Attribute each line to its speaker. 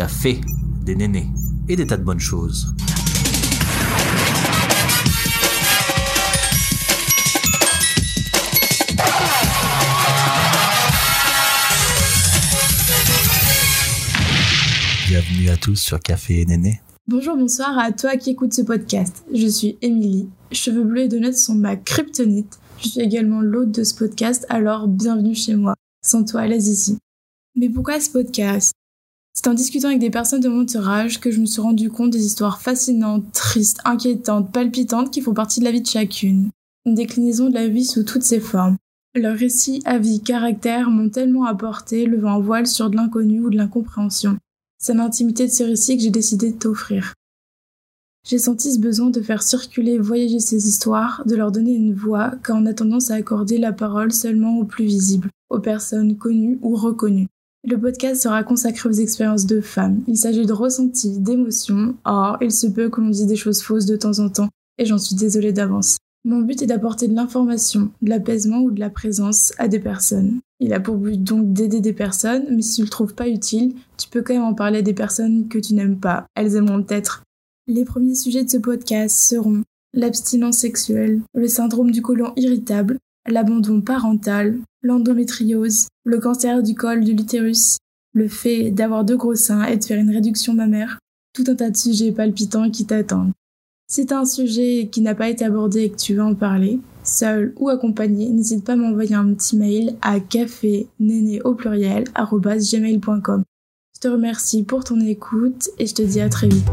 Speaker 1: café, des nénés et des tas de bonnes choses. Bienvenue à tous sur Café et Néné.
Speaker 2: Bonjour, bonsoir à toi qui écoute ce podcast. Je suis Émilie. Cheveux bleus et donuts sont ma kryptonite. Je suis également l'hôte de ce podcast, alors bienvenue chez moi. Sans toi, laisse ici. Mais pourquoi ce podcast? C'est en discutant avec des personnes de mon entourage que je me suis rendu compte des histoires fascinantes, tristes, inquiétantes, palpitantes qui font partie de la vie de chacune. Une déclinaison de la vie sous toutes ses formes. Leurs récits, avis, caractères m'ont tellement apporté, levant un voile sur de l'inconnu ou de l'incompréhension. C'est l'intimité de ce récit que j'ai décidé de t'offrir. J'ai senti ce besoin de faire circuler voyager ces histoires, de leur donner une voix, car on a tendance à accorder la parole seulement aux plus visibles, aux personnes connues ou reconnues. Le podcast sera consacré aux expériences de femmes. Il s'agit de ressentis, d'émotions. Or, il se peut que l'on dise des choses fausses de temps en temps, et j'en suis désolée d'avance. Mon but est d'apporter de l'information, de l'apaisement ou de la présence à des personnes. Il a pour but donc d'aider des personnes, mais si tu le trouves pas utile, tu peux quand même en parler à des personnes que tu n'aimes pas. Elles aimeront peut-être. Les premiers sujets de ce podcast seront l'abstinence sexuelle, le syndrome du côlon irritable, l'abandon parental, l'endométriose, le cancer du col de l'utérus, le fait d'avoir deux gros seins et de faire une réduction mammaire, tout un tas de sujets palpitants qui t'attendent. Si t'as un sujet qui n'a pas été abordé et que tu veux en parler, seul ou accompagné, n'hésite pas à m'envoyer un petit mail à café au pluriel. Je te remercie pour ton écoute et je te dis à très vite.